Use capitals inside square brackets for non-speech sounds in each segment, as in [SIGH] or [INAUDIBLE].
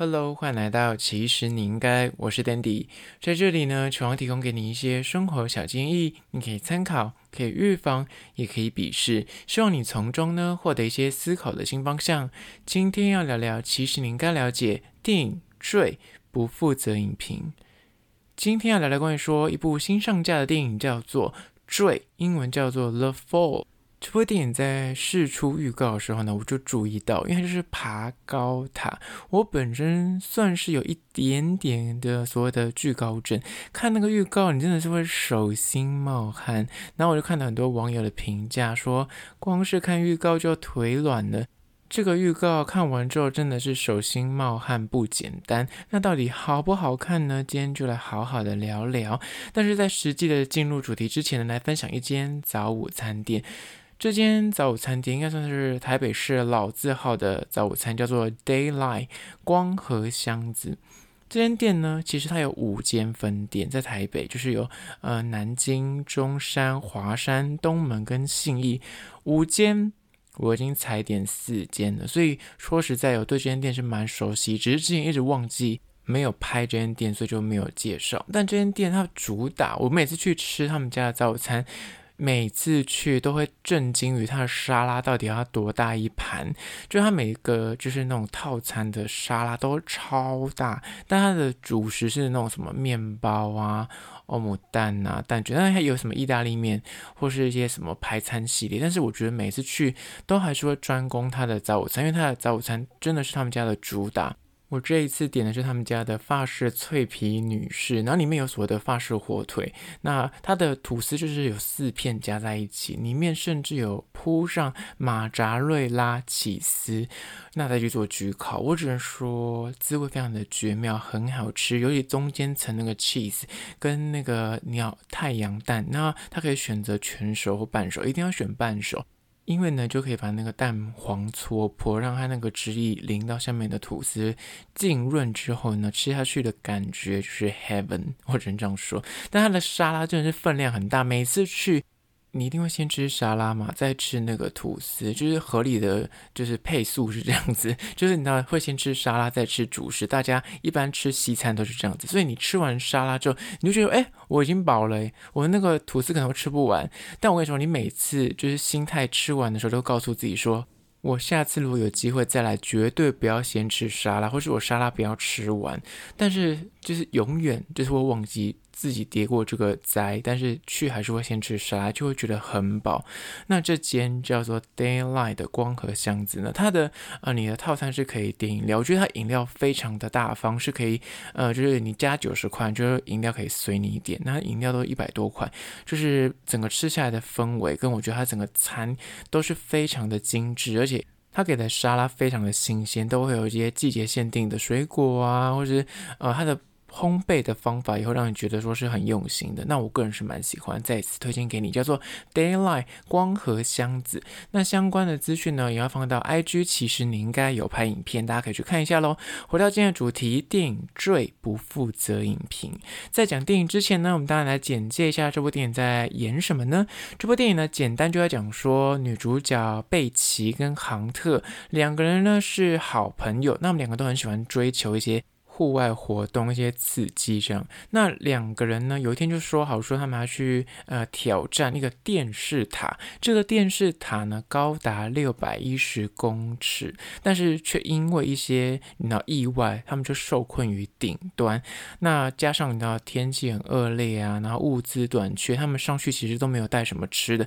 Hello，欢迎来到其实你应该，我是 Dandy，在这里呢，希望提供给你一些生活小建议，你可以参考，可以预防，也可以鄙视，希望你从中呢获得一些思考的新方向。今天要聊聊，其实你应该了解电影《坠》，不负责影评。今天要聊聊关于说一部新上架的电影，叫做《坠》，英文叫做《The Fall》。这部电影在释出预告的时候呢，我就注意到，因为它就是爬高塔。我本身算是有一点点的所谓的惧高症，看那个预告，你真的是会手心冒汗。然后我就看到很多网友的评价，说光是看预告就腿软了。这个预告看完之后，真的是手心冒汗不简单。那到底好不好看呢？今天就来好好的聊聊。但是在实际的进入主题之前呢，来分享一间早午餐店。这间早餐店应该算是台北市老字号的早餐，叫做 Daylight 光和箱子。这间店呢，其实它有五间分店，在台北就是有呃南京、中山、华山、东门跟信义五间，我已经踩点四间了。所以说实在，有对这间店是蛮熟悉，只是之前一直忘记没有拍这间店，所以就没有介绍。但这间店它主打，我每次去吃他们家的早餐。每次去都会震惊于它的沙拉到底要多大一盘，就它每个就是那种套餐的沙拉都超大，但它的主食是那种什么面包啊、欧姆蛋啊、蛋卷，但还有什么意大利面或是一些什么排餐系列，但是我觉得每次去都还是会专攻它的早午餐，因为它的早午餐真的是他们家的主打。我这一次点的是他们家的法式脆皮女士，然后里面有所谓的法式火腿，那它的吐司就是有四片夹在一起，里面甚至有铺上马扎瑞拉起司，那再去做焗烤，我只能说滋味非常的绝妙，很好吃，尤其中间层那个 cheese 跟那个鸟太阳蛋，那它可以选择全熟或半熟，一定要选半熟。因为呢，就可以把那个蛋黄搓破，让它那个汁液淋到下面的吐司，浸润之后呢，吃下去的感觉就是 heaven，我只能这样说。但它的沙拉真的是分量很大，每次去。你一定会先吃沙拉嘛，再吃那个吐司，就是合理的，就是配速是这样子，[LAUGHS] 就是你知道会先吃沙拉，再吃主食。大家一般吃西餐都是这样子，所以你吃完沙拉之后，你就觉得，哎，我已经饱了，我那个吐司可能会吃不完。但我跟你说，你每次就是心态吃完的时候，都告诉自己说，我下次如果有机会再来，绝对不要先吃沙拉，或是我沙拉不要吃完。但是就是永远就是会忘记。自己叠过这个灾，但是去还是会先吃沙拉，就会觉得很饱。那这间叫做 Daylight 的光和箱子呢，它的呃，你的套餐是可以点饮料，我觉得它饮料非常的大方，是可以呃，就是你加九十块，就是饮料可以随你点，那饮料都一百多块，就是整个吃下来的氛围跟我觉得它整个餐都是非常的精致，而且它给的沙拉非常的新鲜，都会有一些季节限定的水果啊，或者是呃它的。烘焙的方法也会让你觉得说是很用心的，那我个人是蛮喜欢，再一次推荐给你，叫做 Daylight 光和箱子。那相关的资讯呢，也要放到 IG，其实你应该有拍影片，大家可以去看一下喽。回到今天的主题，电影《坠》不负责影评。在讲电影之前呢，我们当然来简介一下这部电影在演什么呢？这部电影呢，简单就要讲说，女主角贝奇跟杭特两个人呢是好朋友，那我们两个都很喜欢追求一些。户外活动一些刺激，这样，那两个人呢，有一天就说好说他们要去呃挑战一个电视塔。这个电视塔呢高达六百一十公尺，但是却因为一些你知道意外，他们就受困于顶端。那加上你知道天气很恶劣啊，然后物资短缺，他们上去其实都没有带什么吃的。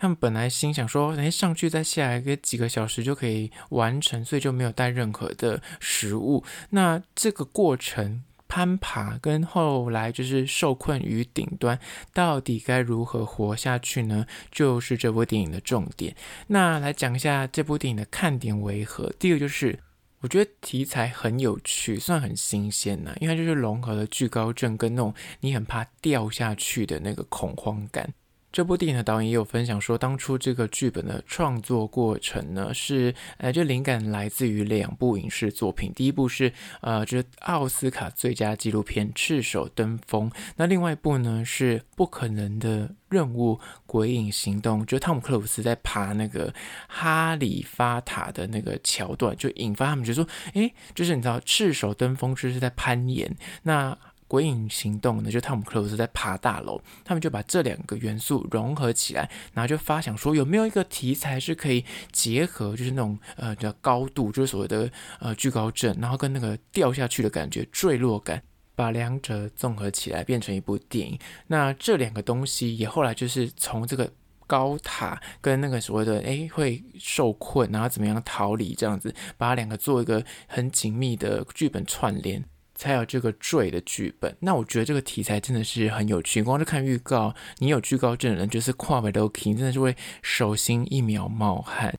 他们本来心想说，哎，上去再下来个几个小时就可以完成，所以就没有带任何的食物。那这个过程攀爬跟后来就是受困于顶端，到底该如何活下去呢？就是这部电影的重点。那来讲一下这部电影的看点为何？第一个就是我觉得题材很有趣，算很新鲜呐，因为它就是融合了惧高症跟那种你很怕掉下去的那个恐慌感。这部电影的导演也有分享说，当初这个剧本的创作过程呢，是呃，这灵感来自于两部影视作品。第一部是呃，就是奥斯卡最佳纪录片《赤手登峰》，那另外一部呢是《不可能的任务：鬼影行动》，就是汤姆克鲁斯在爬那个哈利法塔的那个桥段，就引发他们觉得说，诶，就是你知道，赤手登峰就是在攀岩，那。鬼影行动呢，就汤姆克鲁斯在爬大楼，他们就把这两个元素融合起来，然后就发想说有没有一个题材是可以结合，就是那种呃叫高度，就是所谓的呃惧高症，然后跟那个掉下去的感觉、坠落感，把两者综合起来变成一部电影。那这两个东西也后来就是从这个高塔跟那个所谓的诶会受困，然后怎么样逃离这样子，把两个做一个很紧密的剧本串联。才有这个坠的剧本，那我觉得这个题材真的是很有趣。光是看预告，你有惧高症的人就是跨维都 king，真的是会手心一秒冒汗。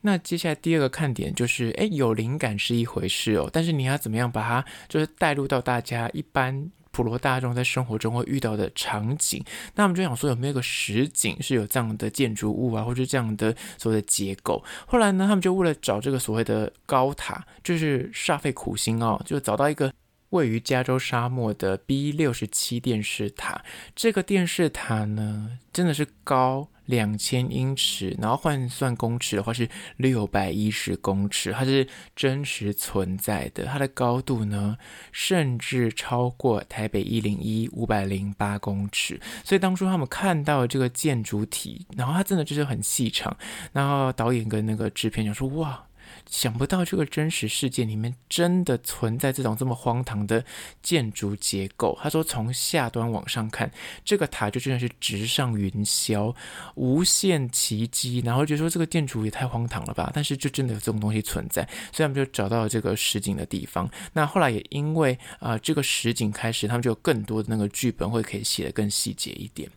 那接下来第二个看点就是，诶，有灵感是一回事哦，但是你要怎么样把它就是带入到大家一般普罗大众在生活中会遇到的场景？那我们就想说，有没有一个实景是有这样的建筑物啊，或者这样的所谓的结构？后来呢，他们就为了找这个所谓的高塔，就是煞费苦心哦，就找到一个。位于加州沙漠的 B 六十七电视塔，这个电视塔呢，真的是高两千英尺，然后换算公尺的话是六百一十公尺，它是真实存在的。它的高度呢，甚至超过台北一零一五百零八公尺。所以当初他们看到这个建筑体，然后它真的就是很细长，然后导演跟那个制片就说：“哇。”想不到这个真实世界里面真的存在这种这么荒唐的建筑结构。他说，从下端往上看，这个塔就真的是直上云霄，无限奇迹。然后就说这个建筑也太荒唐了吧？但是就真的有这种东西存在，所以他们就找到了这个实景的地方。那后来也因为啊、这个实景开始，他们就有更多的那个剧本会可以写得更细节一点。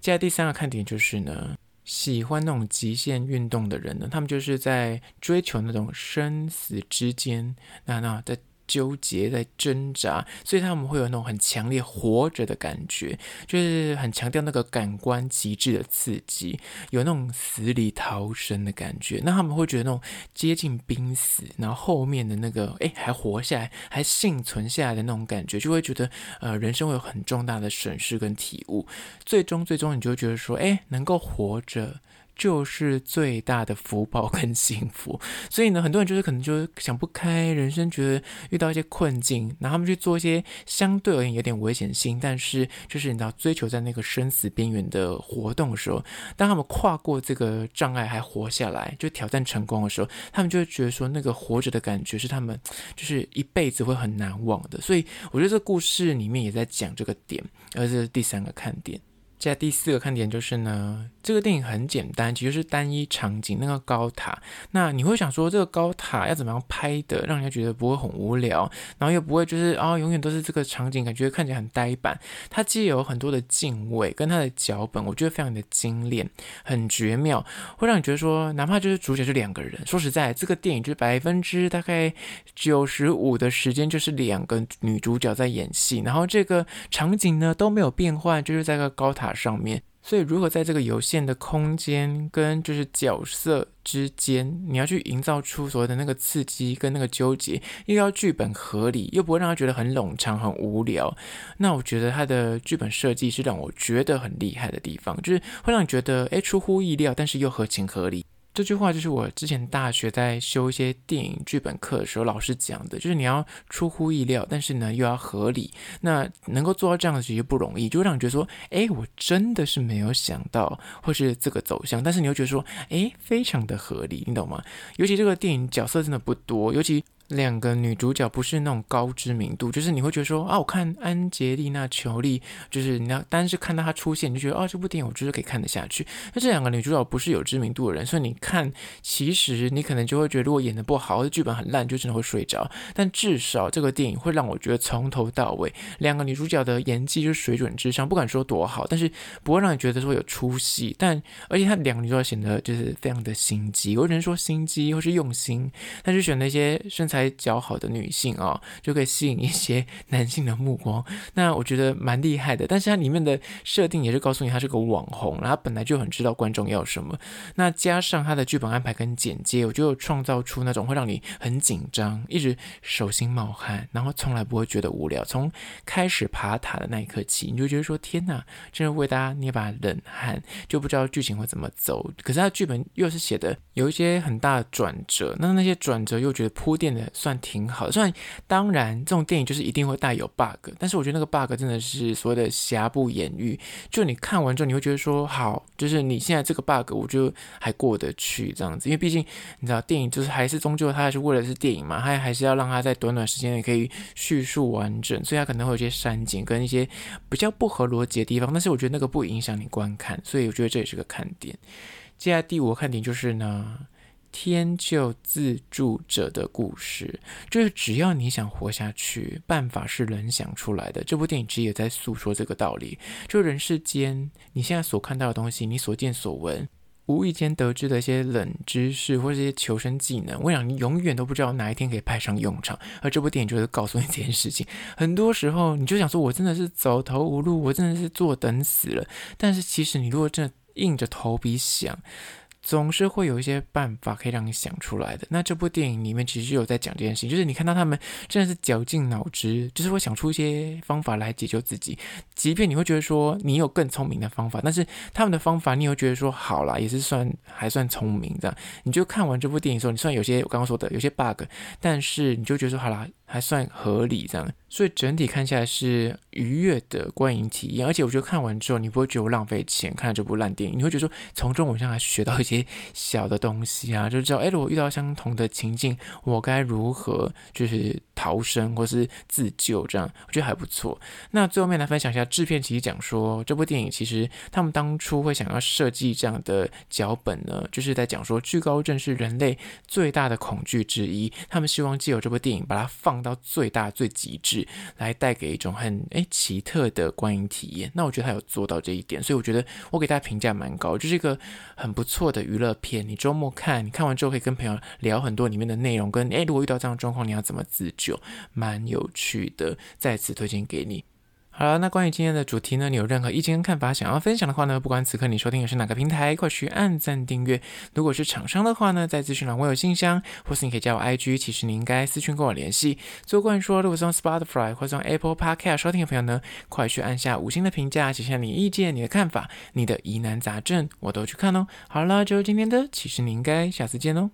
接下来第三个看点就是呢。喜欢那种极限运动的人呢，他们就是在追求那种生死之间，那那在纠结，在挣扎，所以他们会有那种很强烈活着的感觉，就是很强调那个感官极致的刺激，有那种死里逃生的感觉。那他们会觉得那种接近濒死，然后后面的那个哎还活下来，还幸存下来的那种感觉，就会觉得呃人生会有很重大的审视跟体悟。最终最终你就觉得说，哎能够活着。就是最大的福报 [LAUGHS] 跟幸福，所以呢，很多人就是可能就是想不开，人生觉得遇到一些困境，然后他们去做一些相对而言有点危险性，但是就是你知道追求在那个生死边缘的活动的时候，当他们跨过这个障碍还活下来，就挑战成功的时候，他们就会觉得说那个活着的感觉是他们就是一辈子会很难忘的。所以我觉得这故事里面也在讲这个点，而这是第三个看点。接第四个看点就是呢。这个电影很简单，其实是单一场景，那个高塔。那你会想说，这个高塔要怎么样拍的，让人家觉得不会很无聊，然后又不会就是啊、哦，永远都是这个场景，感觉看起来很呆板。它既有很多的敬畏，跟它的脚本，我觉得非常的精炼，很绝妙，会让你觉得说，哪怕就是主角是两个人，说实在，这个电影就是百分之大概九十五的时间就是两个女主角在演戏，然后这个场景呢都没有变换，就是在个高塔上面。所以，如何在这个有限的空间跟就是角色之间，你要去营造出所谓的那个刺激跟那个纠结，又要剧本合理，又不会让他觉得很冗长、很无聊。那我觉得他的剧本设计是让我觉得很厉害的地方，就是会让你觉得，诶，出乎意料，但是又合情合理。这句话就是我之前大学在修一些电影剧本课的时候老师讲的，就是你要出乎意料，但是呢又要合理。那能够做到这样的其实不容易，就会让你觉得说，哎，我真的是没有想到会是这个走向，但是你又觉得说，哎，非常的合理，你懂吗？尤其这个电影角色真的不多，尤其。两个女主角不是那种高知名度，就是你会觉得说啊，我看安洁丽娜·裘莉，就是你要单是看到她出现，你就觉得哦，这部电影我就是可以看得下去。那这两个女主角不是有知名度的人，所以你看，其实你可能就会觉得，如果演得不好，剧本很烂，就真的会睡着。但至少这个电影会让我觉得从头到尾，两个女主角的演技就是水准之上，不敢说多好，但是不会让你觉得说有出戏。但而且她两个女主角显得就是非常的心机，我只能说心机或是用心，但是选那些身材。材姣好的女性哦，[LAUGHS] 就可以吸引一些男性的目光。[LAUGHS] 那我觉得蛮厉害的，但是它里面的设定也是告诉你他是个网红，然后本来就很知道观众要什么。那加上他的剧本安排跟简介，我就创造出那种会让你很紧张，一直手心冒汗，然后从来不会觉得无聊。从开始爬塔的那一刻起，你就觉得说天哪，真的为大家捏把冷汗，就不知道剧情会怎么走。可是他剧本又是写的有一些很大的转折，那那些转折又觉得铺垫的算挺好的。虽然当然这种电影就是一定会带有 bug，但是我觉得那个 bug 真的是所谓的瑕不掩瑜。就你看完之后，你会觉得说好，就是你现在这个 bug 我就还过得去这样子，因为毕竟你知道电影就是还是终究它还是为了是电影嘛，它还是要让它在短短时间内可以叙述完整，所以它可能会有些删减跟一些比较不合逻辑的地方，但是我觉得那个不影响你观看，所以我觉得这也是个看点。接下来第五个看点就是呢，天救自助者的故事，就是只要你想活下去，办法是人想出来的。这部电影其实也在诉说这个道理，就人世间你现在所看到的东西，你所见所闻，无意间得知的一些冷知识或者一些求生技能，我想你永远都不知道哪一天可以派上用场。而这部电影就是告诉你这件事情。很多时候你就想说，我真的是走投无路，我真的是坐等死了。但是其实你如果真的硬着头皮想，总是会有一些办法可以让你想出来的。那这部电影里面其实有在讲这件事情，就是你看到他们真的是绞尽脑汁，就是会想出一些方法来解救自己。即便你会觉得说你有更聪明的方法，但是他们的方法你会觉得说好啦，也是算还算聪明这样。你就看完这部电影的时候，你虽然有些我刚刚说的有些 bug，但是你就觉得说好啦。还算合理这样，所以整体看下来是愉悦的观影体验，而且我觉得看完之后你不会觉得我浪费钱看了这部烂电影，你会觉得说从中我好像还学到一些小的东西啊，就知道哎，如果遇到相同的情境，我该如何就是逃生或是自救这样，我觉得还不错。那最后面来分享一下制片其实讲说，这部电影其实他们当初会想要设计这样的脚本呢，就是在讲说惧高症是人类最大的恐惧之一，他们希望借由这部电影把它放。放到最大最极致，来带给一种很诶奇特的观影体验。那我觉得他有做到这一点，所以我觉得我给大家评价蛮高，就是一个很不错的娱乐片。你周末看，你看完之后可以跟朋友聊很多里面的内容，跟诶如果遇到这样的状况，你要怎么自救，蛮有趣的。再次推荐给你。好了，那关于今天的主题呢，你有任何意见跟看法想要分享的话呢，不管此刻你收听的是哪个平台，快去按赞订阅。如果是厂商的话呢，在资讯栏我有信箱，或是你可以加我 IG，其实你应该私讯跟我联系。最后关于说，如果是用 Spotify 或是用 Apple Podcast 收听的朋友呢，快去按下五星的评价，写下你意见、你的看法、你的疑难杂症，我都去看哦。好了，就是今天的，其实你应该下次见哦。